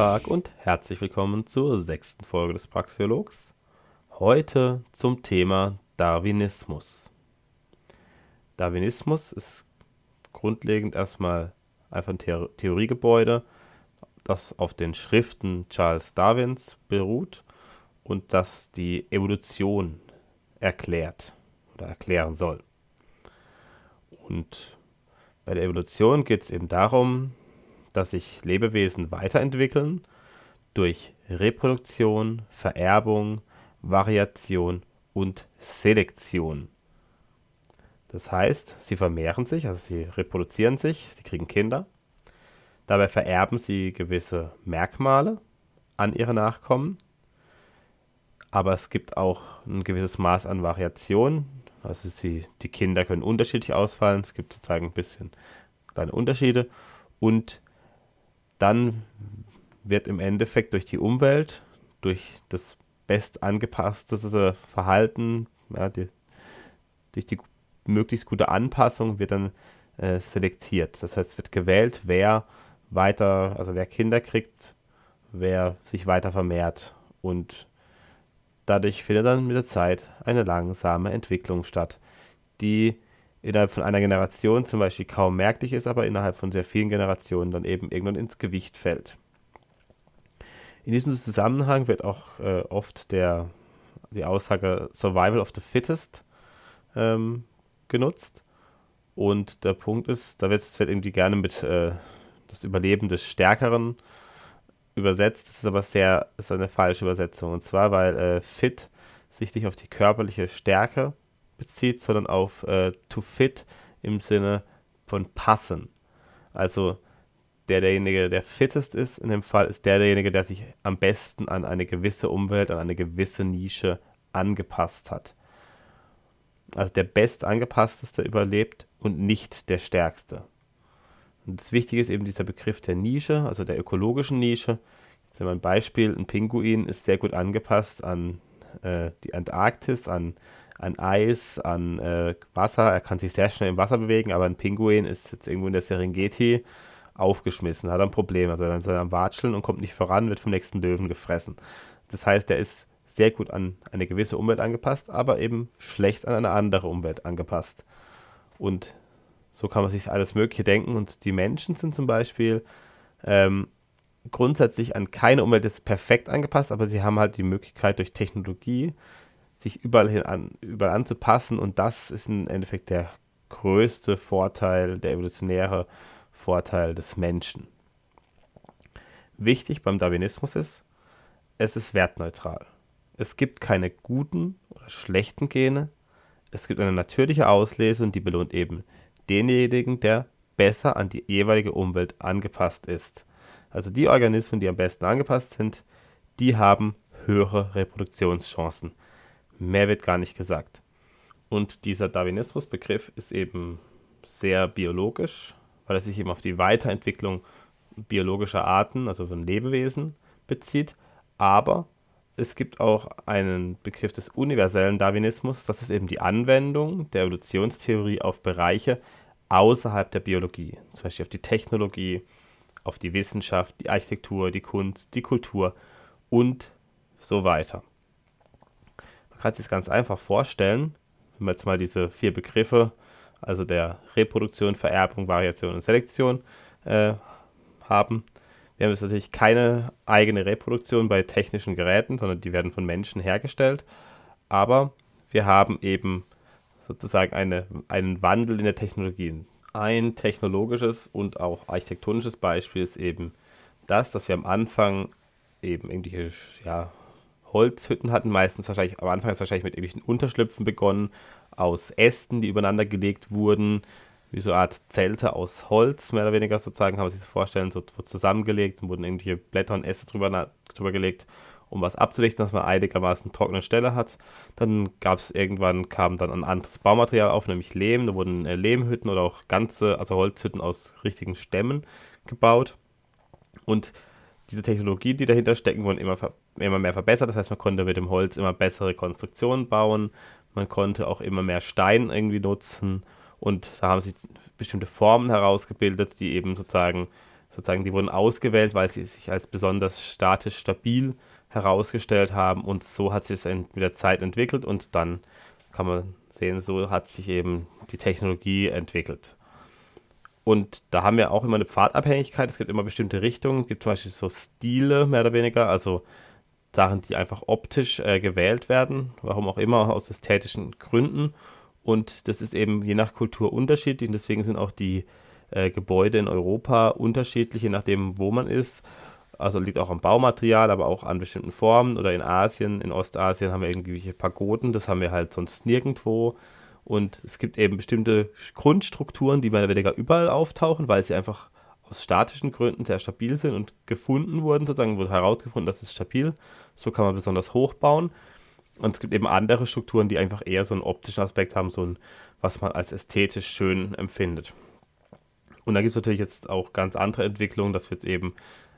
Tag und herzlich willkommen zur sechsten Folge des Praxiologs. Heute zum Thema Darwinismus. Darwinismus ist grundlegend erstmal einfach ein Theoriegebäude, das auf den Schriften Charles Darwins beruht und das die Evolution erklärt oder erklären soll. Und bei der Evolution geht es eben darum, dass sich Lebewesen weiterentwickeln durch Reproduktion, Vererbung, Variation und Selektion. Das heißt, sie vermehren sich, also sie reproduzieren sich, sie kriegen Kinder. Dabei vererben sie gewisse Merkmale an ihre Nachkommen. Aber es gibt auch ein gewisses Maß an Variation. Also sie, die Kinder können unterschiedlich ausfallen. Es gibt sozusagen ein bisschen kleine Unterschiede. Und dann wird im Endeffekt durch die Umwelt, durch das best angepasste Verhalten, ja, die, durch die möglichst gute Anpassung wird dann äh, selektiert. Das heißt, es wird gewählt, wer weiter, also wer Kinder kriegt, wer sich weiter vermehrt und dadurch findet dann mit der Zeit eine langsame Entwicklung statt, die innerhalb von einer Generation zum Beispiel kaum merklich ist, aber innerhalb von sehr vielen Generationen dann eben irgendwann ins Gewicht fällt. In diesem Zusammenhang wird auch äh, oft der, die Aussage Survival of the Fittest ähm, genutzt. Und der Punkt ist, da wird es irgendwie gerne mit äh, das Überleben des Stärkeren übersetzt. Das ist aber sehr, ist eine falsche Übersetzung. Und zwar, weil äh, fit sich nicht auf die körperliche Stärke bezieht, sondern auf äh, to fit im Sinne von passen. Also der derjenige, der fittest ist in dem Fall, ist der derjenige, der sich am besten an eine gewisse Umwelt, an eine gewisse Nische angepasst hat. Also der bestangepassteste überlebt und nicht der stärkste. Und das Wichtige ist eben dieser Begriff der Nische, also der ökologischen Nische. Jetzt ein Beispiel, ein Pinguin ist sehr gut angepasst an äh, die Antarktis, an an Eis, an äh, Wasser. Er kann sich sehr schnell im Wasser bewegen, aber ein Pinguin ist jetzt irgendwo in der Serengeti aufgeschmissen, hat ein Problem. Also dann ist er am Watscheln und kommt nicht voran, wird vom nächsten Löwen gefressen. Das heißt, er ist sehr gut an eine gewisse Umwelt angepasst, aber eben schlecht an eine andere Umwelt angepasst. Und so kann man sich alles Mögliche denken. Und die Menschen sind zum Beispiel ähm, grundsätzlich an keine Umwelt jetzt perfekt angepasst, aber sie haben halt die Möglichkeit durch Technologie sich überall hin an, überall anzupassen und das ist im Endeffekt der größte Vorteil, der evolutionäre Vorteil des Menschen. Wichtig beim Darwinismus ist, es ist wertneutral. Es gibt keine guten oder schlechten Gene. Es gibt eine natürliche Auslese und die belohnt eben denjenigen, der besser an die jeweilige Umwelt angepasst ist. Also die Organismen, die am besten angepasst sind, die haben höhere Reproduktionschancen. Mehr wird gar nicht gesagt. Und dieser Darwinismus-Begriff ist eben sehr biologisch, weil er sich eben auf die Weiterentwicklung biologischer Arten, also von Lebewesen, bezieht. Aber es gibt auch einen Begriff des universellen Darwinismus, das ist eben die Anwendung der Evolutionstheorie auf Bereiche außerhalb der Biologie, zum Beispiel auf die Technologie, auf die Wissenschaft, die Architektur, die Kunst, die Kultur und so weiter kann sich ganz einfach vorstellen, wenn wir jetzt mal diese vier Begriffe, also der Reproduktion, Vererbung, Variation und Selektion äh, haben. Wir haben jetzt natürlich keine eigene Reproduktion bei technischen Geräten, sondern die werden von Menschen hergestellt. Aber wir haben eben sozusagen eine, einen Wandel in der Technologie. Ein technologisches und auch architektonisches Beispiel ist eben das, dass wir am Anfang eben irgendwelche ja, Holzhütten hatten, meistens wahrscheinlich, am Anfang ist wahrscheinlich mit irgendwelchen Unterschlüpfen begonnen, aus Ästen, die übereinander gelegt wurden, wie so eine Art Zelte aus Holz, mehr oder weniger sozusagen, kann man sich so vorstellen, so zusammengelegt und wurden irgendwelche Blätter und Äste drüber, drüber gelegt, um was abzudichten, dass man einigermaßen trockene Stelle hat. Dann gab es irgendwann, kam dann ein anderes Baumaterial auf, nämlich Lehm, da wurden äh, Lehmhütten oder auch ganze, also Holzhütten aus richtigen Stämmen gebaut. Und diese Technologien, die dahinter stecken, wurden immer, immer mehr verbessert. Das heißt, man konnte mit dem Holz immer bessere Konstruktionen bauen. Man konnte auch immer mehr Stein irgendwie nutzen. Und da haben sich bestimmte Formen herausgebildet, die eben sozusagen sozusagen, die wurden ausgewählt, weil sie sich als besonders statisch stabil herausgestellt haben und so hat sich es mit der Zeit entwickelt und dann kann man sehen, so hat sich eben die Technologie entwickelt. Und da haben wir auch immer eine Pfadabhängigkeit. Es gibt immer bestimmte Richtungen. Es gibt zum Beispiel so Stile, mehr oder weniger, also Sachen, die einfach optisch äh, gewählt werden, warum auch immer, aus ästhetischen Gründen. Und das ist eben je nach Kultur unterschiedlich. Und deswegen sind auch die äh, Gebäude in Europa unterschiedlich, je nachdem, wo man ist. Also liegt auch am Baumaterial, aber auch an bestimmten Formen. Oder in Asien, in Ostasien haben wir irgendwelche Pagoden. Das haben wir halt sonst nirgendwo. Und es gibt eben bestimmte Grundstrukturen, die mehr oder weniger überall auftauchen, weil sie einfach aus statischen Gründen sehr stabil sind und gefunden wurden, sozusagen wurde herausgefunden, dass es stabil. So kann man besonders hoch bauen. Und es gibt eben andere Strukturen, die einfach eher so einen optischen Aspekt haben, so ein, was man als ästhetisch schön empfindet. Und da gibt es natürlich jetzt auch ganz andere Entwicklungen, dass wir jetzt eben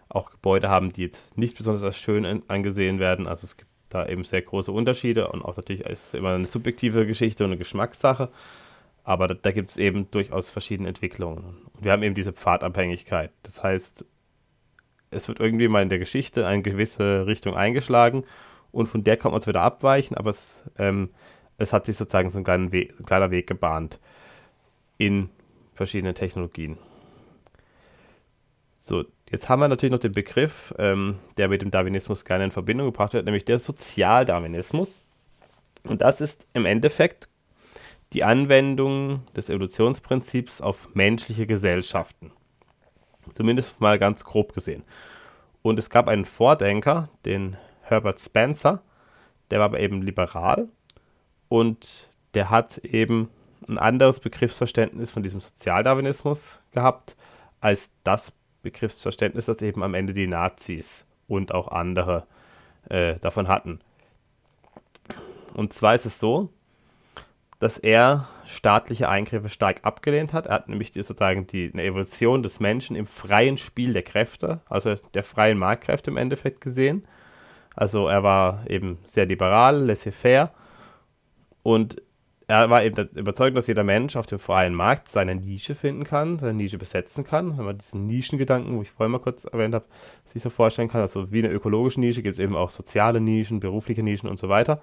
auch Gebäude haben, die jetzt nicht besonders als schön angesehen werden. Also es gibt da eben sehr große Unterschiede und auch natürlich ist es immer eine subjektive Geschichte und eine Geschmackssache. Aber da, da gibt es eben durchaus verschiedene Entwicklungen. Und wir haben eben diese Pfadabhängigkeit. Das heißt, es wird irgendwie mal in der Geschichte eine gewisse Richtung eingeschlagen und von der kann man es wieder abweichen, aber es, ähm, es hat sich sozusagen so ein kleiner Weg, ein kleiner Weg gebahnt in verschiedene Technologien. So, jetzt haben wir natürlich noch den Begriff, ähm, der mit dem Darwinismus gerne in Verbindung gebracht wird, nämlich der Sozialdarwinismus. Und das ist im Endeffekt die Anwendung des Evolutionsprinzips auf menschliche Gesellschaften. Zumindest mal ganz grob gesehen. Und es gab einen Vordenker, den Herbert Spencer, der war aber eben liberal und der hat eben ein anderes Begriffsverständnis von diesem Sozialdarwinismus gehabt als das Begriffsverständnis, das eben am Ende die Nazis und auch andere äh, davon hatten. Und zwar ist es so, dass er staatliche Eingriffe stark abgelehnt hat. Er hat nämlich die, sozusagen die, eine Evolution des Menschen im freien Spiel der Kräfte, also der freien Marktkräfte im Endeffekt gesehen. Also er war eben sehr liberal, laissez-faire und er war eben überzeugt, dass jeder Mensch auf dem freien Markt seine Nische finden kann, seine Nische besetzen kann. Wenn man diesen Nischengedanken, wo ich vorhin mal kurz erwähnt habe, sich so vorstellen kann, also wie eine ökologische Nische gibt es eben auch soziale Nischen, berufliche Nischen und so weiter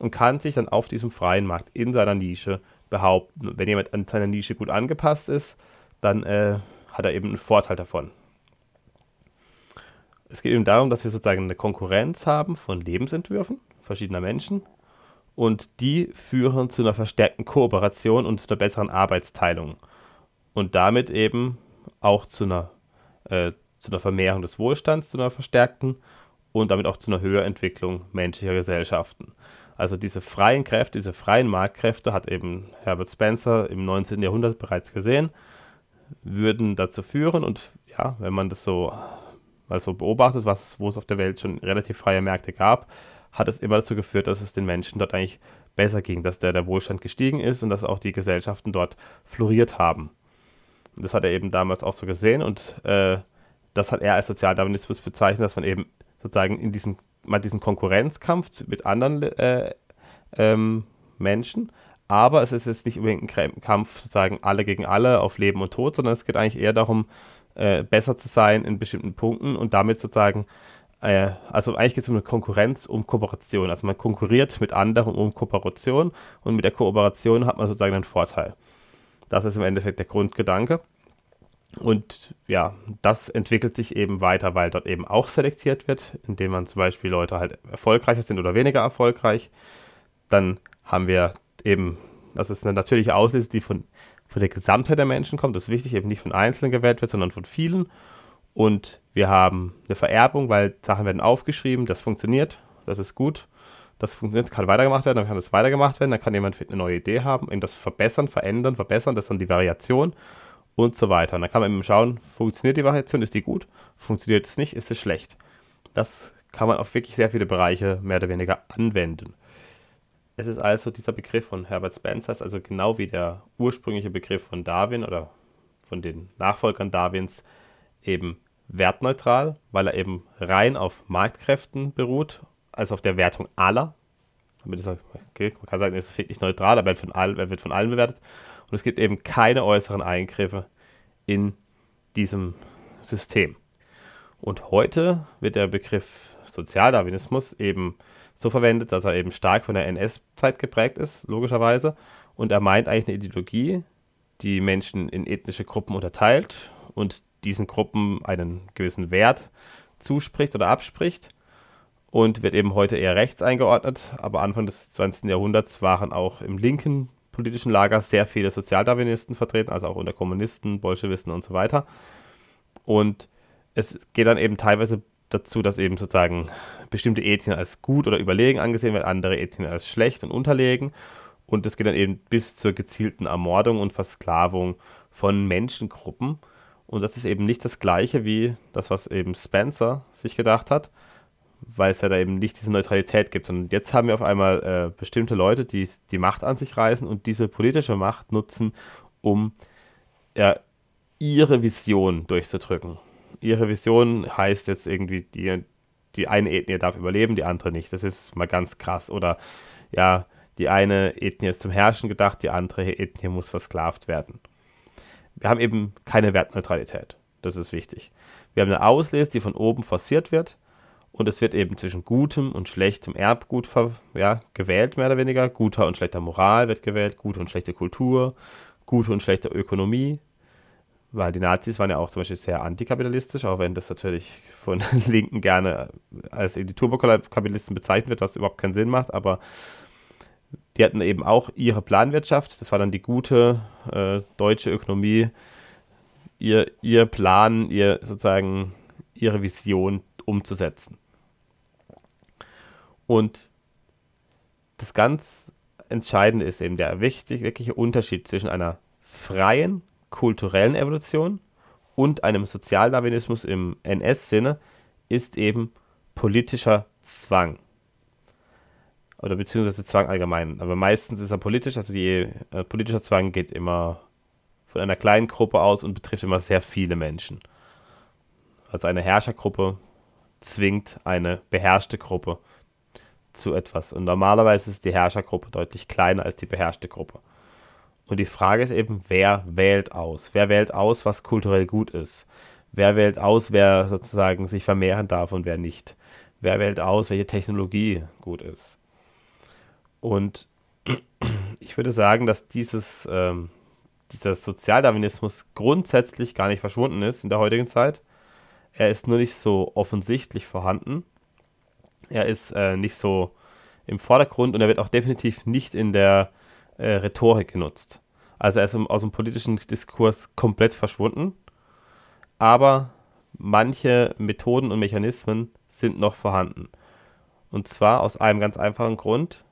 und kann sich dann auf diesem freien Markt in seiner Nische behaupten. Wenn jemand an seiner Nische gut angepasst ist, dann äh, hat er eben einen Vorteil davon. Es geht eben darum, dass wir sozusagen eine Konkurrenz haben von Lebensentwürfen verschiedener Menschen und die führen zu einer verstärkten Kooperation und zu einer besseren Arbeitsteilung und damit eben auch zu einer, äh, zu einer Vermehrung des Wohlstands, zu einer verstärkten und damit auch zu einer Höherentwicklung menschlicher Gesellschaften. Also diese freien Kräfte, diese freien Marktkräfte hat eben Herbert Spencer im 19. Jahrhundert bereits gesehen, würden dazu führen und ja, wenn man das so mal so beobachtet, was, wo es auf der Welt schon relativ freie Märkte gab, hat es immer dazu geführt, dass es den Menschen dort eigentlich besser ging, dass der, der Wohlstand gestiegen ist und dass auch die Gesellschaften dort floriert haben. Und das hat er eben damals auch so gesehen und äh, das hat er als Sozialdarwinismus bezeichnet, dass man eben sozusagen in diesem mal diesen Konkurrenzkampf mit anderen äh, ähm, Menschen, aber es ist jetzt nicht unbedingt ein Kampf sozusagen alle gegen alle auf Leben und Tod, sondern es geht eigentlich eher darum, äh, besser zu sein in bestimmten Punkten und damit sozusagen äh, also eigentlich geht es um eine Konkurrenz, um Kooperation. Also man konkurriert mit anderen um Kooperation und mit der Kooperation hat man sozusagen einen Vorteil. Das ist im Endeffekt der Grundgedanke. Und ja, das entwickelt sich eben weiter, weil dort eben auch selektiert wird, indem man zum Beispiel Leute halt erfolgreicher sind oder weniger erfolgreich. Dann haben wir eben, das ist eine natürliche Auslese, die von, von der Gesamtheit der Menschen kommt. Das ist wichtig, eben nicht von Einzelnen gewählt wird, sondern von vielen. Und wir haben eine Vererbung, weil Sachen werden aufgeschrieben, das funktioniert, das ist gut, das funktioniert, kann weitergemacht werden, dann kann das weitergemacht werden, dann kann jemand eine neue Idee haben, eben das verbessern, verändern, verbessern, das ist dann die Variation und so weiter. Und dann kann man eben schauen, funktioniert die Variation, ist die gut, funktioniert es nicht, ist es schlecht. Das kann man auf wirklich sehr viele Bereiche mehr oder weniger anwenden. Es ist also dieser Begriff von Herbert Spencer, also genau wie der ursprüngliche Begriff von Darwin oder von den Nachfolgern Darwins, eben wertneutral, weil er eben rein auf Marktkräften beruht, also auf der Wertung aller. Damit ist er, okay, man kann sagen, es ist nicht neutral, aber er wird, von allen, er wird von allen bewertet. Und es gibt eben keine äußeren Eingriffe in diesem System. Und heute wird der Begriff Sozialdarwinismus eben so verwendet, dass er eben stark von der NS-Zeit geprägt ist, logischerweise. Und er meint eigentlich eine Ideologie, die Menschen in ethnische Gruppen unterteilt und diesen Gruppen einen gewissen Wert zuspricht oder abspricht und wird eben heute eher rechts eingeordnet. Aber Anfang des 20. Jahrhunderts waren auch im linken politischen Lager sehr viele Sozialdarwinisten vertreten, also auch unter Kommunisten, Bolschewisten und so weiter. Und es geht dann eben teilweise dazu, dass eben sozusagen bestimmte Ethnien als gut oder überlegen angesehen werden, andere Ethnien als schlecht und unterlegen. Und es geht dann eben bis zur gezielten Ermordung und Versklavung von Menschengruppen. Und das ist eben nicht das Gleiche wie das, was eben Spencer sich gedacht hat, weil es ja da eben nicht diese Neutralität gibt, sondern jetzt haben wir auf einmal äh, bestimmte Leute, die die Macht an sich reißen und diese politische Macht nutzen, um ja, ihre Vision durchzudrücken. Ihre Vision heißt jetzt irgendwie, die, die eine Ethnie darf überleben, die andere nicht. Das ist mal ganz krass. Oder ja, die eine Ethnie ist zum Herrschen gedacht, die andere Ethnie muss versklavt werden. Wir haben eben keine Wertneutralität. Das ist wichtig. Wir haben eine Auslese, die von oben forciert wird und es wird eben zwischen gutem und schlechtem Erbgut ja, gewählt, mehr oder weniger. Guter und schlechter Moral wird gewählt, gute und schlechte Kultur, gute und schlechte Ökonomie. Weil die Nazis waren ja auch zum Beispiel sehr antikapitalistisch, auch wenn das natürlich von Linken gerne als die Turbokapitalisten bezeichnet wird, was überhaupt keinen Sinn macht. Aber die hatten eben auch ihre Planwirtschaft. Das war dann die gute äh, deutsche Ökonomie. Ihr, ihr Plan, ihr sozusagen ihre Vision umzusetzen. Und das ganz Entscheidende ist eben der wichtig, wirkliche Unterschied zwischen einer freien kulturellen Evolution und einem Sozialdarwinismus im NS-Sinne ist eben politischer Zwang. Oder beziehungsweise Zwang allgemein. Aber meistens ist er politisch, also die, äh, politischer Zwang geht immer von einer kleinen Gruppe aus und betrifft immer sehr viele Menschen. Also eine Herrschergruppe zwingt eine beherrschte Gruppe zu etwas. Und normalerweise ist die Herrschergruppe deutlich kleiner als die beherrschte Gruppe. Und die Frage ist eben, wer wählt aus? Wer wählt aus, was kulturell gut ist? Wer wählt aus, wer sozusagen sich vermehren darf und wer nicht? Wer wählt aus, welche Technologie gut ist? Und ich würde sagen, dass dieses, ähm, dieser Sozialdarwinismus grundsätzlich gar nicht verschwunden ist in der heutigen Zeit. Er ist nur nicht so offensichtlich vorhanden er ist äh, nicht so im Vordergrund und er wird auch definitiv nicht in der äh, Rhetorik genutzt. Also er ist im, aus dem politischen Diskurs komplett verschwunden, aber manche Methoden und Mechanismen sind noch vorhanden. Und zwar aus einem ganz einfachen Grund.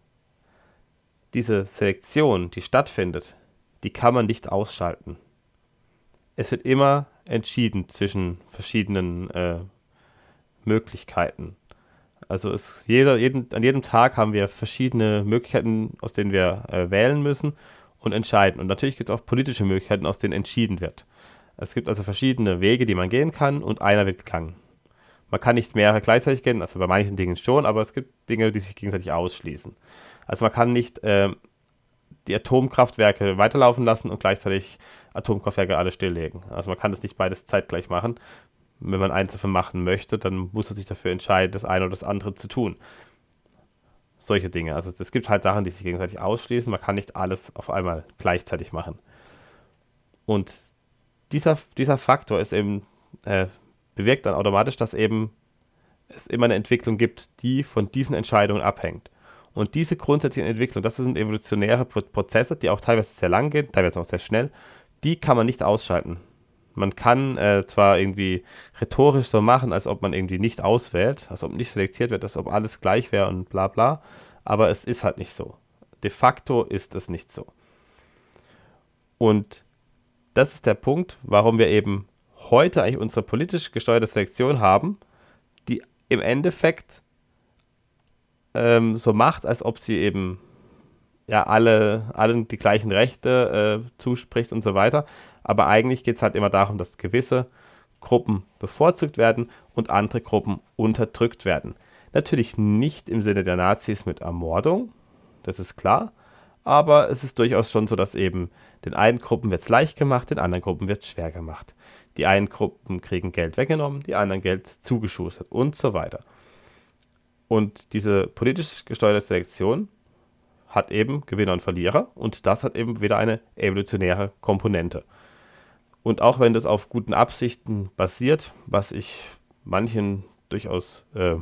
Diese Selektion, die stattfindet, die kann man nicht ausschalten. Es wird immer entschieden zwischen verschiedenen äh, Möglichkeiten. Also ist jeder, jeden, an jedem Tag haben wir verschiedene Möglichkeiten, aus denen wir äh, wählen müssen und entscheiden. Und natürlich gibt es auch politische Möglichkeiten, aus denen entschieden wird. Es gibt also verschiedene Wege, die man gehen kann und einer wird gegangen. Man kann nicht mehrere gleichzeitig gehen, also bei manchen Dingen schon, aber es gibt Dinge, die sich gegenseitig ausschließen. Also man kann nicht äh, die Atomkraftwerke weiterlaufen lassen und gleichzeitig Atomkraftwerke alle stilllegen. Also man kann das nicht beides zeitgleich machen, wenn man eins davon machen möchte, dann muss man sich dafür entscheiden, das eine oder das andere zu tun. Solche Dinge. Also es gibt halt Sachen, die sich gegenseitig ausschließen. Man kann nicht alles auf einmal gleichzeitig machen. Und dieser, dieser Faktor ist eben, äh, bewirkt dann automatisch, dass eben es immer eine Entwicklung gibt, die von diesen Entscheidungen abhängt. Und diese grundsätzliche Entwicklung, das sind evolutionäre Prozesse, die auch teilweise sehr lang gehen, teilweise auch sehr schnell, die kann man nicht ausschalten. Man kann äh, zwar irgendwie rhetorisch so machen, als ob man irgendwie nicht auswählt, als ob nicht selektiert wird, als ob alles gleich wäre und bla bla, aber es ist halt nicht so. De facto ist es nicht so. Und das ist der Punkt, warum wir eben heute eigentlich unsere politisch gesteuerte Selektion haben, die im Endeffekt ähm, so macht, als ob sie eben ja alle, allen die gleichen Rechte äh, zuspricht und so weiter. Aber eigentlich geht es halt immer darum, dass gewisse Gruppen bevorzugt werden und andere Gruppen unterdrückt werden. Natürlich nicht im Sinne der Nazis mit Ermordung, das ist klar, aber es ist durchaus schon so, dass eben den einen Gruppen wird es leicht gemacht, den anderen Gruppen wird es schwer gemacht. Die einen Gruppen kriegen Geld weggenommen, die anderen Geld zugeschustert und so weiter. Und diese politisch gesteuerte Selektion hat eben Gewinner und Verlierer und das hat eben wieder eine evolutionäre Komponente. Und auch wenn das auf guten Absichten basiert, was ich manchen durchaus äh,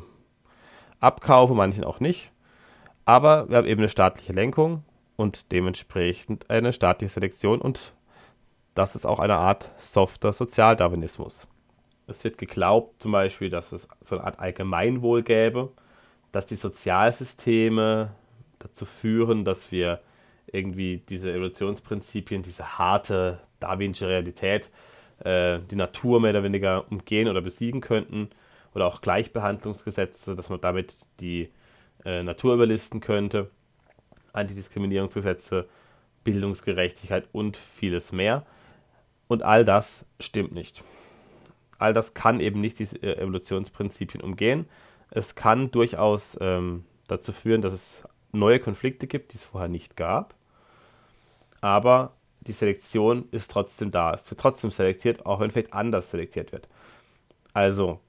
abkaufe, manchen auch nicht, aber wir haben eben eine staatliche Lenkung und dementsprechend eine staatliche Selektion und das ist auch eine Art softer Sozialdarwinismus. Es wird geglaubt zum Beispiel, dass es so eine Art Allgemeinwohl gäbe, dass die Sozialsysteme dazu führen, dass wir irgendwie diese Evolutionsprinzipien, diese harte darwinsche Realität, äh, die Natur mehr oder weniger umgehen oder besiegen könnten. Oder auch Gleichbehandlungsgesetze, dass man damit die äh, Natur überlisten könnte. Antidiskriminierungsgesetze, Bildungsgerechtigkeit und vieles mehr. Und all das stimmt nicht. All das kann eben nicht diese äh, Evolutionsprinzipien umgehen. Es kann durchaus ähm, dazu führen, dass es neue Konflikte gibt, die es vorher nicht gab. Aber die Selektion ist trotzdem da. Es wird trotzdem selektiert, auch wenn vielleicht anders selektiert wird. Also,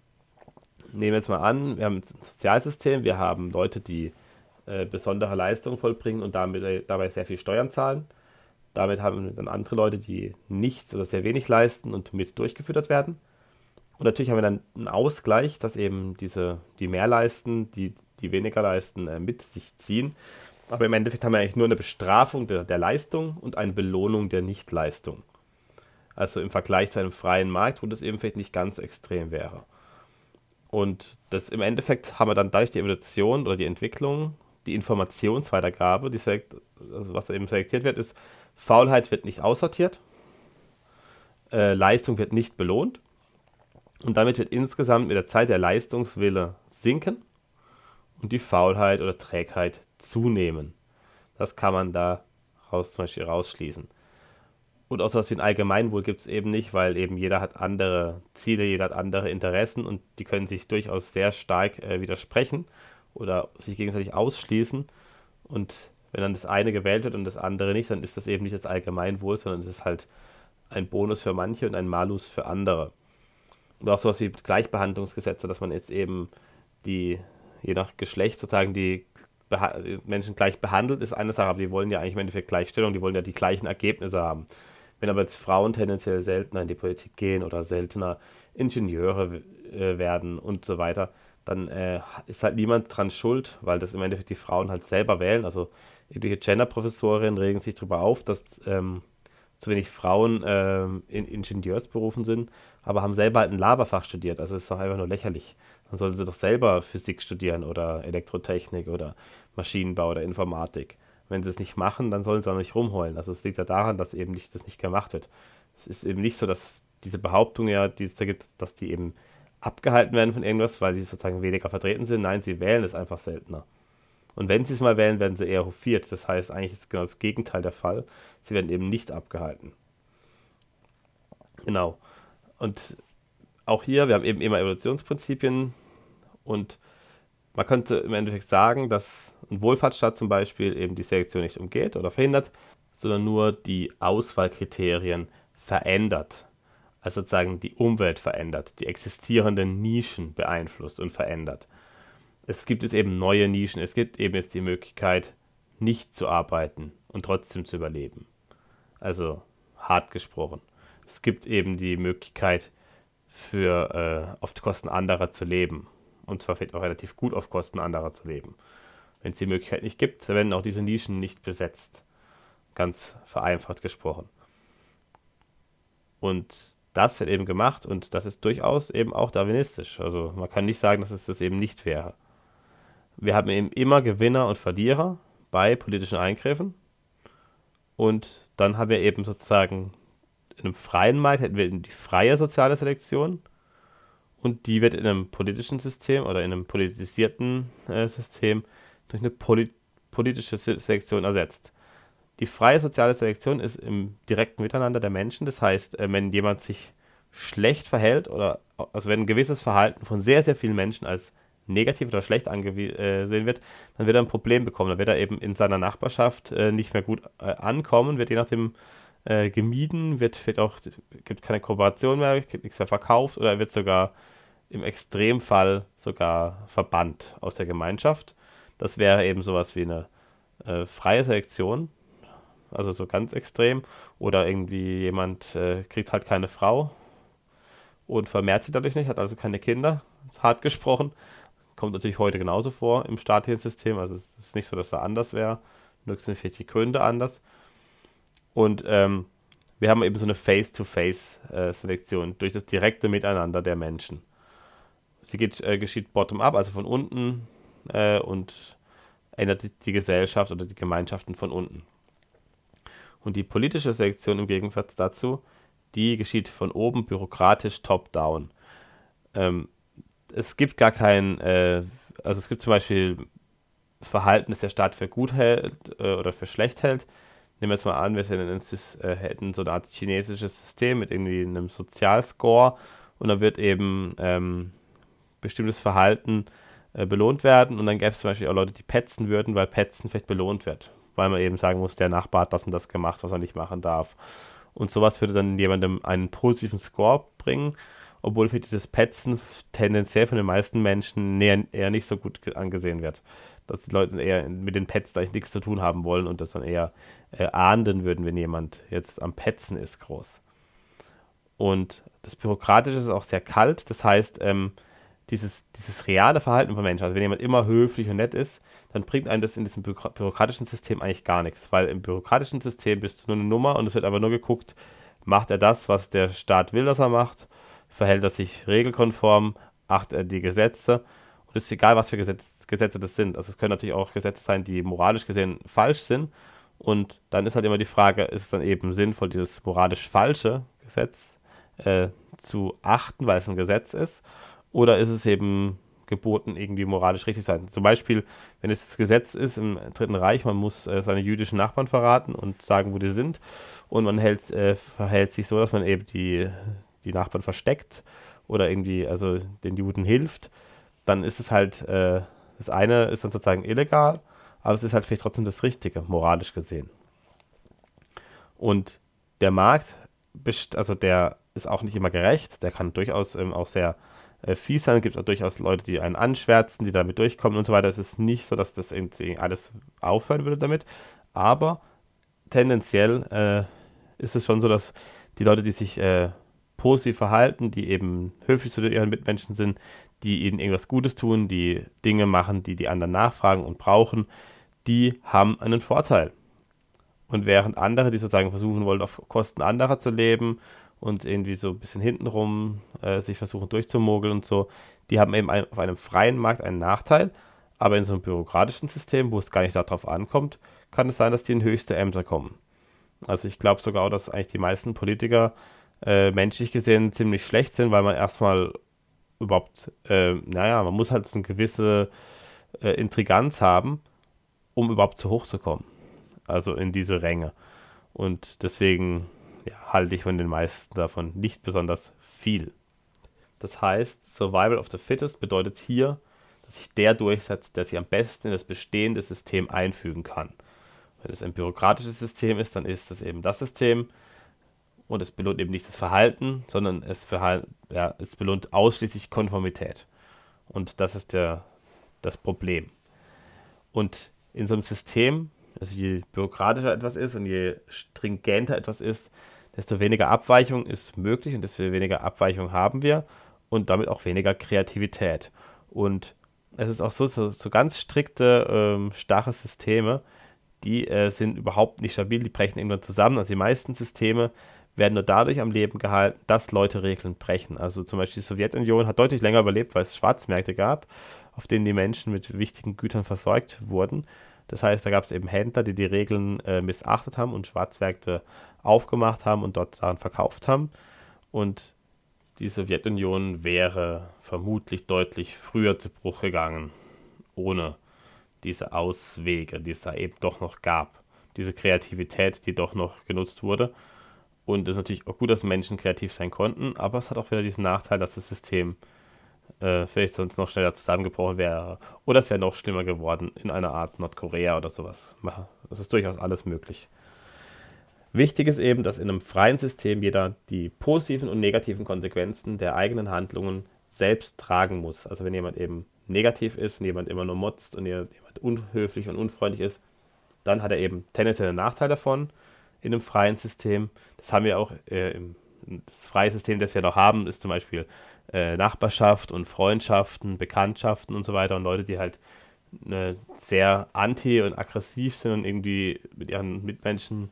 nehmen wir jetzt mal an, wir haben ein Sozialsystem, wir haben Leute, die äh, besondere Leistungen vollbringen und damit, äh, dabei sehr viel Steuern zahlen. Damit haben wir dann andere Leute, die nichts oder sehr wenig leisten und mit durchgefüttert werden. Und natürlich haben wir dann einen Ausgleich, dass eben diese, die mehr leisten, die, die weniger leisten, äh, mit sich ziehen. Aber im Endeffekt haben wir eigentlich nur eine Bestrafung der, der Leistung und eine Belohnung der Nichtleistung. Also im Vergleich zu einem freien Markt, wo das eben vielleicht nicht ganz extrem wäre. Und das im Endeffekt haben wir dann dadurch die Evolution oder die Entwicklung, die Informationsweitergabe, die selekt, also was eben selektiert wird, ist, Faulheit wird nicht aussortiert, äh, Leistung wird nicht belohnt und damit wird insgesamt mit der Zeit der Leistungswille sinken und die Faulheit oder Trägheit zunehmen. Das kann man da raus, zum Beispiel rausschließen. Und auch so was wie ein Allgemeinwohl gibt es eben nicht, weil eben jeder hat andere Ziele, jeder hat andere Interessen und die können sich durchaus sehr stark äh, widersprechen oder sich gegenseitig ausschließen. Und wenn dann das eine gewählt wird und das andere nicht, dann ist das eben nicht das Allgemeinwohl, sondern es ist halt ein Bonus für manche und ein Malus für andere. Und auch sowas wie Gleichbehandlungsgesetze, dass man jetzt eben die, je nach Geschlecht sozusagen die Menschen gleich behandelt, ist eine Sache, aber die wollen ja eigentlich im Endeffekt Gleichstellung, die wollen ja die gleichen Ergebnisse haben. Wenn aber jetzt Frauen tendenziell seltener in die Politik gehen oder seltener Ingenieure äh, werden und so weiter, dann äh, ist halt niemand dran schuld, weil das im Endeffekt die Frauen halt selber wählen. Also irgendwelche Gender-Professorinnen regen sich darüber auf, dass ähm, zu wenig Frauen ähm, in Ingenieursberufen sind, aber haben selber halt ein Laberfach studiert. Also es ist doch einfach nur lächerlich. Dann sollten sie doch selber Physik studieren oder Elektrotechnik oder Maschinenbau oder Informatik. Wenn sie es nicht machen, dann sollen sie auch nicht rumheulen. Also es liegt ja daran, dass eben nicht, das nicht gemacht wird. Es ist eben nicht so, dass diese Behauptung ja, die es da gibt, dass die eben abgehalten werden von irgendwas, weil sie sozusagen weniger vertreten sind. Nein, sie wählen es einfach seltener. Und wenn sie es mal wählen, werden sie eher hofiert. Das heißt, eigentlich ist genau das Gegenteil der Fall. Sie werden eben nicht abgehalten. Genau. Und auch hier, wir haben eben immer Evolutionsprinzipien und man könnte im Endeffekt sagen, dass ein Wohlfahrtsstaat zum Beispiel eben die Selektion nicht umgeht oder verhindert, sondern nur die Auswahlkriterien verändert. Also sozusagen die Umwelt verändert, die existierenden Nischen beeinflusst und verändert. Es gibt jetzt eben neue Nischen, es gibt eben jetzt die Möglichkeit, nicht zu arbeiten und trotzdem zu überleben. Also hart gesprochen. Es gibt eben die Möglichkeit, für äh, auf Kosten anderer zu leben. Und zwar vielleicht auch relativ gut auf Kosten anderer zu leben. Wenn es die Möglichkeit nicht gibt, werden auch diese Nischen nicht besetzt. Ganz vereinfacht gesprochen. Und das wird eben gemacht und das ist durchaus eben auch darwinistisch. Also man kann nicht sagen, dass es das eben nicht wäre. Wir haben eben immer Gewinner und Verlierer bei politischen Eingriffen. Und dann haben wir eben sozusagen in einem freien Markt hätten wir die freie soziale Selektion und die wird in einem politischen System oder in einem politisierten äh, System durch eine polit politische Selektion ersetzt. Die freie soziale Selektion ist im direkten Miteinander der Menschen. Das heißt, äh, wenn jemand sich schlecht verhält oder also wenn ein gewisses Verhalten von sehr, sehr vielen Menschen als negativ oder schlecht angesehen wird, dann wird er ein Problem bekommen. Dann wird er eben in seiner Nachbarschaft äh, nicht mehr gut äh, ankommen, wird je nachdem äh, gemieden, wird vielleicht auch, gibt keine Kooperation mehr, gibt nichts mehr verkauft oder er wird sogar im Extremfall sogar verbannt aus der Gemeinschaft. Das wäre eben sowas wie eine äh, freie Selektion, also so ganz extrem. Oder irgendwie jemand äh, kriegt halt keine Frau und vermehrt sie dadurch nicht, hat also keine Kinder, hart gesprochen. Kommt natürlich heute genauso vor im staatlichen System, also es ist nicht so, dass da anders wäre, nur sind vielleicht die Gründe anders. Und ähm, wir haben eben so eine Face-to-Face-Selektion durch das direkte Miteinander der Menschen. Sie geht, äh, geschieht bottom-up, also von unten äh, und ändert die, die Gesellschaft oder die Gemeinschaften von unten. Und die politische Selektion im Gegensatz dazu, die geschieht von oben bürokratisch top-down. Ähm, es gibt gar kein, äh, also es gibt zum Beispiel Verhalten, das der Staat für gut hält äh, oder für schlecht hält nehmen wir jetzt mal an, wir äh, hätten so eine Art chinesisches System mit irgendwie einem Sozialscore und da wird eben ähm, bestimmtes Verhalten äh, belohnt werden und dann gäbe es zum Beispiel auch Leute, die petzen würden, weil Petzen vielleicht belohnt wird, weil man eben sagen muss, der Nachbar hat das und das gemacht, was er nicht machen darf. Und sowas würde dann jemandem einen positiven Score bringen, obwohl für dieses Petzen tendenziell von den meisten Menschen eher nicht so gut angesehen wird dass die Leute eher mit den Pets eigentlich nichts zu tun haben wollen und das dann eher äh, ahnden würden, wenn jemand jetzt am Petzen ist, groß. Und das Bürokratische ist auch sehr kalt, das heißt, ähm, dieses, dieses reale Verhalten von Menschen, also wenn jemand immer höflich und nett ist, dann bringt einen das in diesem bürokratischen System eigentlich gar nichts, weil im bürokratischen System bist du nur eine Nummer und es wird aber nur geguckt, macht er das, was der Staat will, dass er macht, verhält er sich regelkonform, achtet er die Gesetze? Und es ist egal, was für Gesetze Gesetze das sind. Also es können natürlich auch Gesetze sein, die moralisch gesehen falsch sind. Und dann ist halt immer die Frage, ist es dann eben sinnvoll, dieses moralisch falsche Gesetz äh, zu achten, weil es ein Gesetz ist? Oder ist es eben geboten, irgendwie moralisch richtig sein? Zum Beispiel, wenn es das Gesetz ist im Dritten Reich, man muss äh, seine jüdischen Nachbarn verraten und sagen, wo die sind. Und man hält, äh, verhält sich so, dass man eben die, die Nachbarn versteckt oder irgendwie also den Juden hilft. Dann ist es halt äh, das eine ist dann sozusagen illegal, aber es ist halt vielleicht trotzdem das Richtige, moralisch gesehen. Und der Markt, also der ist auch nicht immer gerecht, der kann durchaus ähm, auch sehr äh, fies sein. Gibt auch durchaus Leute, die einen anschwärzen, die damit durchkommen und so weiter. Es ist nicht so, dass das alles aufhören würde damit, aber tendenziell äh, ist es schon so, dass die Leute, die sich äh, positiv verhalten, die eben höflich zu ihren Mitmenschen sind, die ihnen irgendwas Gutes tun, die Dinge machen, die die anderen nachfragen und brauchen, die haben einen Vorteil. Und während andere, die sozusagen versuchen wollen, auf Kosten anderer zu leben und irgendwie so ein bisschen hintenrum äh, sich versuchen durchzumogeln und so, die haben eben ein, auf einem freien Markt einen Nachteil. Aber in so einem bürokratischen System, wo es gar nicht darauf ankommt, kann es sein, dass die in höchste Ämter kommen. Also ich glaube sogar dass eigentlich die meisten Politiker äh, menschlich gesehen ziemlich schlecht sind, weil man erstmal überhaupt, äh, naja, man muss halt so eine gewisse äh, Intriganz haben, um überhaupt zu hoch zu kommen. Also in diese Ränge. Und deswegen ja, halte ich von den meisten davon nicht besonders viel. Das heißt, Survival of the Fittest bedeutet hier, dass sich der durchsetzt, der sich am besten in das bestehende System einfügen kann. Wenn es ein bürokratisches System ist, dann ist das eben das System, und es belohnt eben nicht das Verhalten, sondern es, verhal ja, es belohnt ausschließlich Konformität. Und das ist der, das Problem. Und in so einem System, also je bürokratischer etwas ist und je stringenter etwas ist, desto weniger Abweichung ist möglich und desto weniger Abweichung haben wir und damit auch weniger Kreativität. Und es ist auch so, so, so ganz strikte, ähm, starre Systeme, die äh, sind überhaupt nicht stabil, die brechen irgendwann zusammen. Also die meisten Systeme werden nur dadurch am Leben gehalten, dass Leute Regeln brechen. Also zum Beispiel die Sowjetunion hat deutlich länger überlebt, weil es Schwarzmärkte gab, auf denen die Menschen mit wichtigen Gütern versorgt wurden. Das heißt, da gab es eben Händler, die die Regeln äh, missachtet haben und Schwarzmärkte aufgemacht haben und dort Sachen verkauft haben. Und die Sowjetunion wäre vermutlich deutlich früher zu Bruch gegangen, ohne diese Auswege, die es da eben doch noch gab. Diese Kreativität, die doch noch genutzt wurde. Und es ist natürlich auch gut, dass Menschen kreativ sein konnten, aber es hat auch wieder diesen Nachteil, dass das System äh, vielleicht sonst noch schneller zusammengebrochen wäre. Oder es wäre noch schlimmer geworden in einer Art Nordkorea oder sowas. Das ist durchaus alles möglich. Wichtig ist eben, dass in einem freien System jeder die positiven und negativen Konsequenzen der eigenen Handlungen selbst tragen muss. Also wenn jemand eben negativ ist und jemand immer nur motzt und jemand unhöflich und unfreundlich ist, dann hat er eben tendenziell einen Nachteil davon in einem freien System. Das haben wir auch äh, im das freie System, das wir noch haben, ist zum Beispiel äh, Nachbarschaft und Freundschaften, Bekanntschaften und so weiter und Leute, die halt äh, sehr anti und aggressiv sind und irgendwie mit ihren Mitmenschen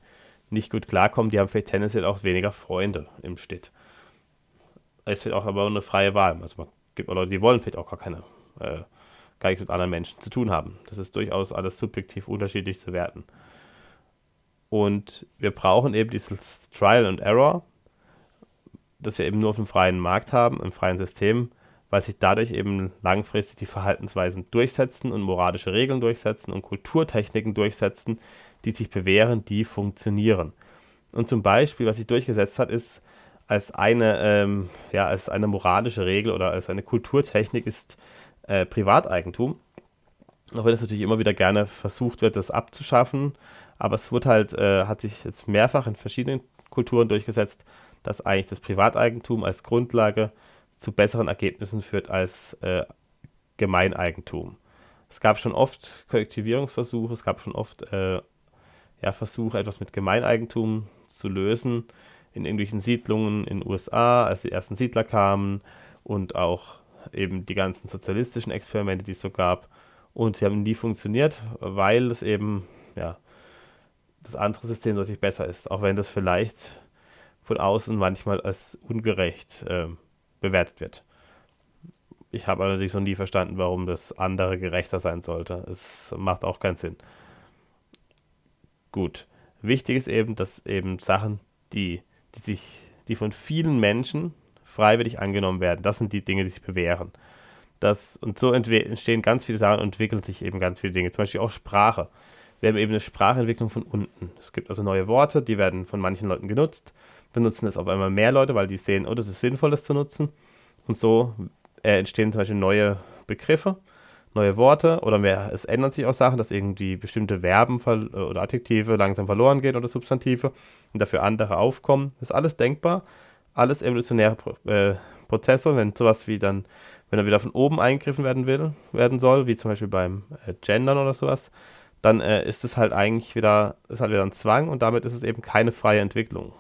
nicht gut klarkommen, die haben vielleicht tendenziell auch weniger Freunde im Schnitt. Es wird auch aber eine freie Wahl. Also man gibt auch Leute, die wollen vielleicht auch gar keine, äh, gar nichts mit anderen Menschen zu tun haben. Das ist durchaus alles subjektiv unterschiedlich zu werten. Und wir brauchen eben dieses Trial and Error, das wir eben nur auf dem freien Markt haben, im freien System, weil sich dadurch eben langfristig die Verhaltensweisen durchsetzen und moralische Regeln durchsetzen und Kulturtechniken durchsetzen, die sich bewähren, die funktionieren. Und zum Beispiel, was sich durchgesetzt hat, ist als eine, ähm, ja, als eine moralische Regel oder als eine Kulturtechnik ist äh, Privateigentum. Auch wenn es natürlich immer wieder gerne versucht wird, das abzuschaffen, aber es wird halt, äh, hat sich jetzt mehrfach in verschiedenen Kulturen durchgesetzt, dass eigentlich das Privateigentum als Grundlage zu besseren Ergebnissen führt als äh, Gemeineigentum. Es gab schon oft Kollektivierungsversuche, es gab schon oft äh, ja, Versuche, etwas mit Gemeineigentum zu lösen in irgendwelchen Siedlungen in den USA, als die ersten Siedler kamen und auch eben die ganzen sozialistischen Experimente, die es so gab. Und sie haben nie funktioniert, weil es eben, ja, das andere System deutlich besser ist, auch wenn das vielleicht von außen manchmal als ungerecht äh, bewertet wird. Ich habe allerdings noch nie verstanden, warum das andere gerechter sein sollte. Es macht auch keinen Sinn. Gut. Wichtig ist eben, dass eben Sachen, die, die sich, die von vielen Menschen freiwillig angenommen werden, das sind die Dinge, die sich bewähren. Das, und so entstehen ganz viele Sachen und entwickeln sich eben ganz viele Dinge. Zum Beispiel auch Sprache. Wir haben eben eine Sprachentwicklung von unten. Es gibt also neue Worte, die werden von manchen Leuten genutzt benutzen es auf einmal mehr Leute, weil die sehen, oh, das ist sinnvoll, das zu nutzen. Und so äh, entstehen zum Beispiel neue Begriffe, neue Worte oder mehr, es ändern sich auch Sachen, dass irgendwie bestimmte Verben oder Adjektive langsam verloren gehen oder Substantive und dafür andere aufkommen. Das ist alles denkbar, alles evolutionäre Pro äh, Prozesse, wenn sowas wie dann, wenn er wieder von oben eingegriffen werden will, werden soll, wie zum Beispiel beim äh, Gendern oder sowas, dann äh, ist es halt eigentlich wieder, ist halt wieder ein Zwang und damit ist es eben keine freie Entwicklung.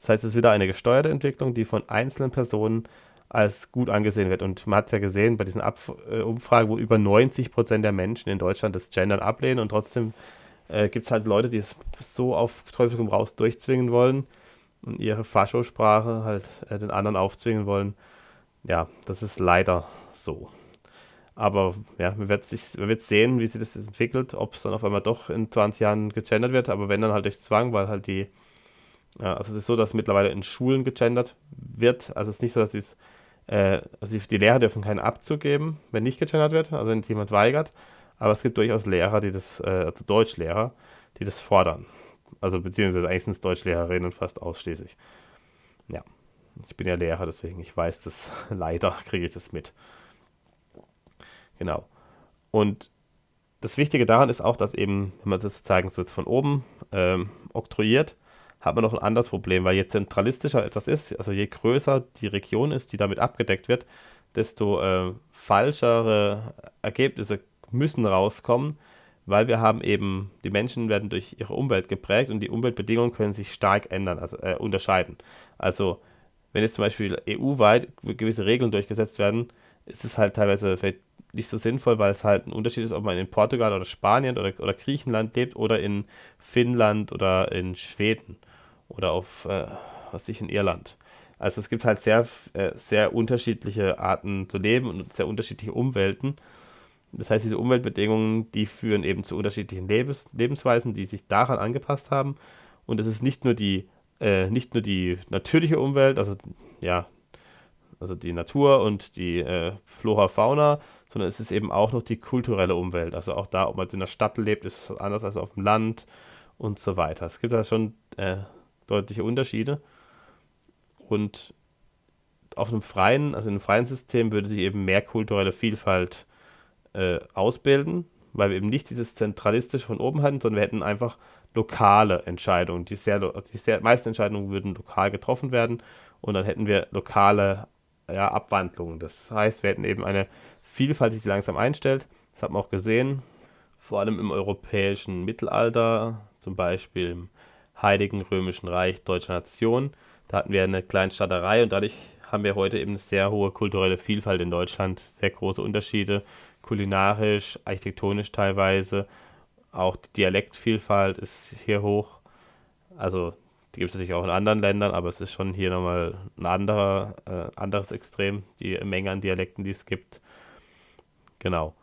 Das heißt, es ist wieder eine gesteuerte Entwicklung, die von einzelnen Personen als gut angesehen wird. Und man hat es ja gesehen bei diesen Ab äh, Umfragen, wo über 90 Prozent der Menschen in Deutschland das Gendern ablehnen und trotzdem äh, gibt es halt Leute, die es so auf Teufel komm raus durchzwingen wollen und ihre Faschosprache halt äh, den anderen aufzwingen wollen. Ja, das ist leider so. Aber ja, man wird sehen, wie sich das entwickelt, ob es dann auf einmal doch in 20 Jahren gegendert wird, aber wenn dann halt durch Zwang, weil halt die ja, also es ist so, dass mittlerweile in Schulen gegendert wird. Also es ist nicht so, dass es, äh, also die Lehrer dürfen keinen Abzug geben, wenn nicht gegendert wird, also wenn jemand weigert. Aber es gibt durchaus Lehrer, die das, äh, also Deutschlehrer, die das fordern. Also beziehungsweise eigentlich sind es Deutschlehrerinnen fast ausschließlich. Ja, ich bin ja Lehrer, deswegen ich weiß das, leider kriege ich das mit. Genau. Und das Wichtige daran ist auch, dass eben, wenn man das sozusagen so jetzt von oben ähm, oktroyiert, hat man noch ein anderes Problem, weil je zentralistischer etwas ist, also je größer die Region ist, die damit abgedeckt wird, desto äh, falschere Ergebnisse müssen rauskommen, weil wir haben eben, die Menschen werden durch ihre Umwelt geprägt und die Umweltbedingungen können sich stark ändern, also äh, unterscheiden. Also wenn jetzt zum Beispiel EU-weit gewisse Regeln durchgesetzt werden, ist es halt teilweise vielleicht nicht so sinnvoll, weil es halt ein Unterschied ist, ob man in Portugal oder Spanien oder, oder Griechenland lebt oder in Finnland oder in Schweden oder auf, äh, was ich, in Irland. Also es gibt halt sehr, äh, sehr unterschiedliche Arten zu leben und sehr unterschiedliche Umwelten. Das heißt, diese Umweltbedingungen, die führen eben zu unterschiedlichen Lebens Lebensweisen, die sich daran angepasst haben. Und es ist nicht nur die, äh, nicht nur die natürliche Umwelt, also ja, also die Natur und die äh, Flora, Fauna, sondern es ist eben auch noch die kulturelle Umwelt. Also auch da, ob man in der Stadt lebt, ist es anders als auf dem Land und so weiter. Es gibt da schon äh, deutliche Unterschiede. Und auf einem freien, also in einem freien System würde sich eben mehr kulturelle Vielfalt äh, ausbilden, weil wir eben nicht dieses zentralistische von oben hatten, sondern wir hätten einfach lokale Entscheidungen. Die, sehr, die sehr, meisten Entscheidungen würden lokal getroffen werden und dann hätten wir lokale ja, Abwandlungen. Das heißt, wir hätten eben eine Vielfalt, die sich langsam einstellt. Das hat man auch gesehen, vor allem im europäischen Mittelalter, zum Beispiel im Heiligen Römischen Reich Deutscher Nation. Da hatten wir eine Kleinstadterei und dadurch haben wir heute eben eine sehr hohe kulturelle Vielfalt in Deutschland, sehr große Unterschiede, kulinarisch, architektonisch teilweise. Auch die Dialektvielfalt ist hier hoch. Also die gibt es natürlich auch in anderen Ländern, aber es ist schon hier nochmal ein anderer, äh, anderes Extrem, die Menge an Dialekten, die es gibt. Genau.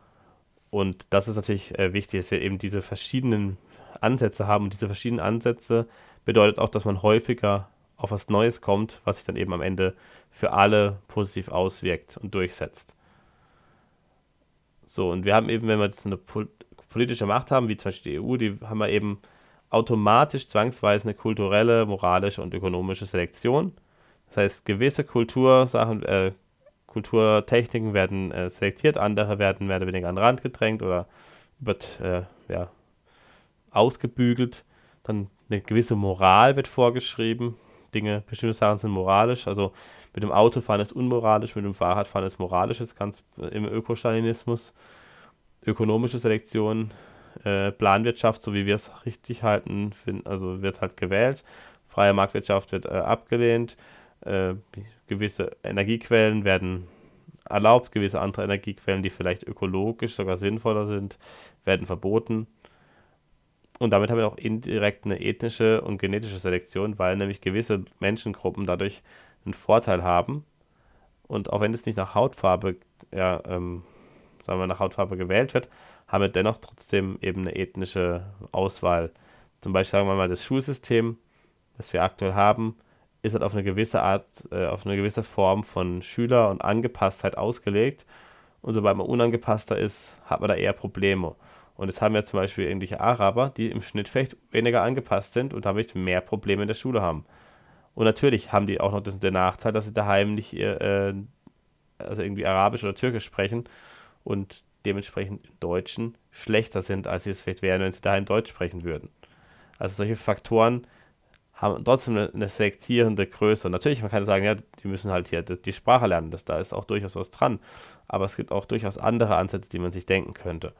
Und das ist natürlich äh, wichtig, dass wir eben diese verschiedenen Ansätze haben. Und diese verschiedenen Ansätze bedeutet auch, dass man häufiger auf was Neues kommt, was sich dann eben am Ende für alle positiv auswirkt und durchsetzt. So, und wir haben eben, wenn wir jetzt eine politische Macht haben, wie zum Beispiel die EU, die haben wir eben automatisch zwangsweise eine kulturelle, moralische und ökonomische Selektion. Das heißt, gewisse Kultursachen, äh, Kulturtechniken werden äh, selektiert, andere werden mehr oder weniger an den Rand gedrängt oder über, äh, ja, ausgebügelt. Dann eine gewisse Moral wird vorgeschrieben. Dinge, bestimmte Sachen sind moralisch. Also mit dem Autofahren ist unmoralisch, mit dem Fahrradfahren ist moralisch, das ist ganz im Ökostalinismus. Ökonomische Selektion, äh, Planwirtschaft, so wie wir es richtig halten, find, also wird halt gewählt. Freie Marktwirtschaft wird äh, abgelehnt. Äh, gewisse Energiequellen werden erlaubt, gewisse andere Energiequellen, die vielleicht ökologisch sogar sinnvoller sind, werden verboten. Und damit haben wir auch indirekt eine ethnische und genetische Selektion, weil nämlich gewisse Menschengruppen dadurch einen Vorteil haben. Und auch wenn es nicht nach Hautfarbe, ja, ähm, sagen wir, nach Hautfarbe gewählt wird, haben wir dennoch trotzdem eben eine ethnische Auswahl. Zum Beispiel sagen wir mal, das Schulsystem, das wir aktuell haben, ist halt auf eine gewisse Art, äh, auf eine gewisse Form von Schüler und Angepasstheit ausgelegt. Und sobald man unangepasster ist, hat man da eher Probleme. Und jetzt haben wir zum Beispiel irgendwelche Araber, die im Schnitt vielleicht weniger angepasst sind und damit mehr Probleme in der Schule haben. Und natürlich haben die auch noch den Nachteil, dass sie daheim nicht äh, also irgendwie Arabisch oder Türkisch sprechen und dementsprechend im Deutschen schlechter sind, als sie es vielleicht wären, wenn sie daheim Deutsch sprechen würden. Also solche Faktoren haben trotzdem eine, selektierende Größe. Natürlich, man kann sagen, ja, die müssen halt hier die Sprache lernen, das, da ist auch durchaus was dran. Aber es gibt auch durchaus andere Ansätze, die man sich denken könnte.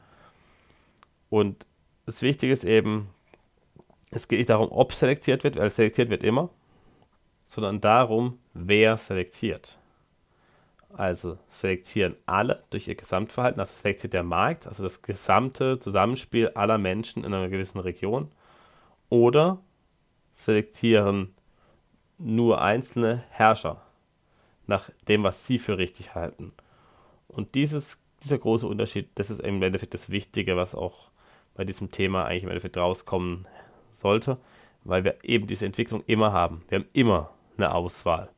Und das Wichtige ist eben, es geht nicht darum, ob selektiert wird, weil selektiert wird immer, sondern darum, wer selektiert. Also selektieren alle durch ihr Gesamtverhalten, also selektiert der Markt, also das gesamte Zusammenspiel aller Menschen in einer gewissen Region, oder selektieren nur einzelne Herrscher nach dem, was sie für richtig halten. Und dieses, dieser große Unterschied, das ist im Endeffekt das Wichtige, was auch bei diesem Thema eigentlich im Endeffekt rauskommen sollte, weil wir eben diese Entwicklung immer haben. Wir haben immer eine Auswahl.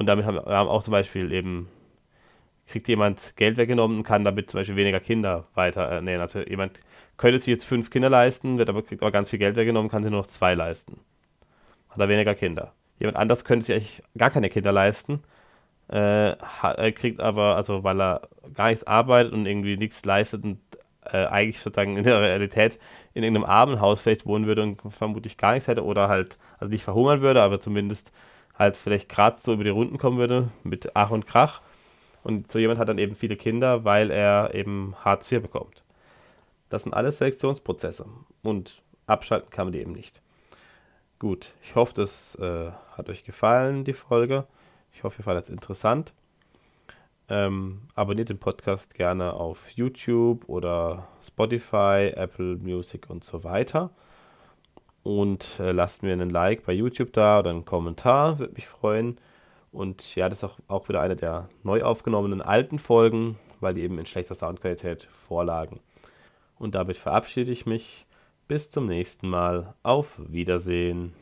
Und damit haben wir auch zum Beispiel eben, kriegt jemand Geld weggenommen und kann damit zum Beispiel weniger Kinder weiter ernähren. Also jemand könnte sich jetzt fünf Kinder leisten, wird aber, kriegt aber ganz viel Geld weggenommen, kann sich nur noch zwei leisten. Hat er weniger Kinder. Jemand anders könnte sich eigentlich gar keine Kinder leisten, äh, hat, kriegt aber, also weil er gar nichts arbeitet und irgendwie nichts leistet und äh, eigentlich sozusagen in der Realität in irgendeinem Armenhaus vielleicht wohnen würde und vermutlich gar nichts hätte oder halt, also nicht verhungern würde, aber zumindest halt vielleicht gerade so über die Runden kommen würde mit Ach und Krach. Und so jemand hat dann eben viele Kinder, weil er eben Hartz IV bekommt. Das sind alles Selektionsprozesse und abschalten kann man die eben nicht. Gut, ich hoffe, das äh, hat euch gefallen, die Folge. Ich hoffe, ihr fandet es interessant. Ähm, abonniert den Podcast gerne auf YouTube oder Spotify, Apple Music und so weiter. Und äh, lasst mir einen Like bei YouTube da oder einen Kommentar, würde mich freuen. Und ja, das ist auch, auch wieder eine der neu aufgenommenen alten Folgen, weil die eben in schlechter Soundqualität vorlagen. Und damit verabschiede ich mich. Bis zum nächsten Mal. Auf Wiedersehen.